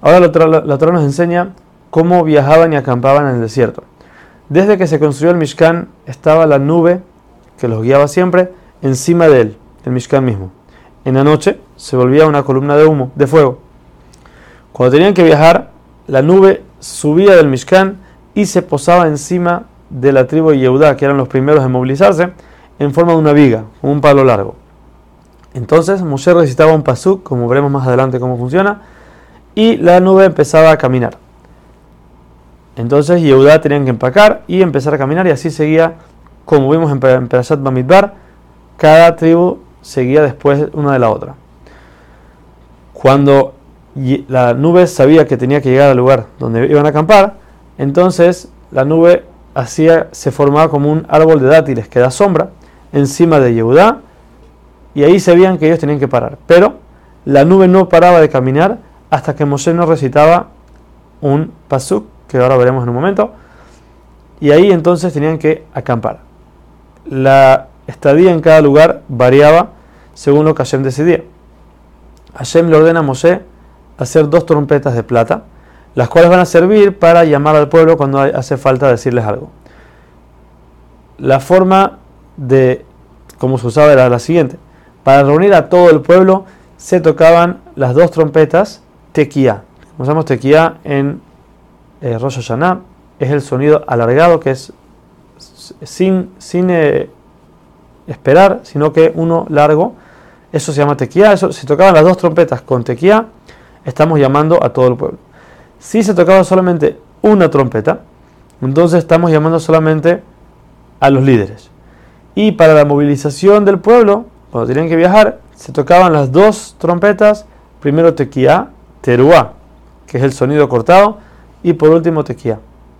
Ahora la Torah nos enseña cómo viajaban y acampaban en el desierto. Desde que se construyó el Mishkan estaba la nube que los guiaba siempre encima de él, el Mishkan mismo. En la noche se volvía una columna de humo, de fuego. Cuando tenían que viajar, la nube subía del Mishkan y se posaba encima de la tribu de Yehudá, que eran los primeros en movilizarse, en forma de una viga, un palo largo. Entonces Moshe recitaba un pasuk, como veremos más adelante cómo funciona, y la nube empezaba a caminar. Entonces Yehudá tenían que empacar y empezar a caminar, y así seguía, como vimos en Perashat Bamidbar, cada tribu seguía después una de la otra. Cuando la nube sabía que tenía que llegar al lugar donde iban a acampar, entonces la nube hacía, se formaba como un árbol de dátiles que da sombra encima de Yehudá y ahí se veían que ellos tenían que parar. Pero la nube no paraba de caminar hasta que Moshe no recitaba un pasuk, que ahora veremos en un momento, y ahí entonces tenían que acampar. La estadía en cada lugar variaba según lo que Hashem decidía. Hashem le ordena a Moshe hacer dos trompetas de plata, las cuales van a servir para llamar al pueblo cuando hace falta decirles algo. La forma de cómo se usaba era la siguiente. Para reunir a todo el pueblo se tocaban las dos trompetas tequía. Usamos tequía en eh. Es el sonido alargado que es sin, sin eh, esperar, sino que uno largo. Eso se llama tequía. Eso, si tocaban las dos trompetas con tequía, estamos llamando a todo el pueblo. Si se tocaba solamente una trompeta, entonces estamos llamando solamente a los líderes. Y para la movilización del pueblo, cuando tenían que viajar, se tocaban las dos trompetas, primero tequía, teruá, que es el sonido cortado, y por último tequía.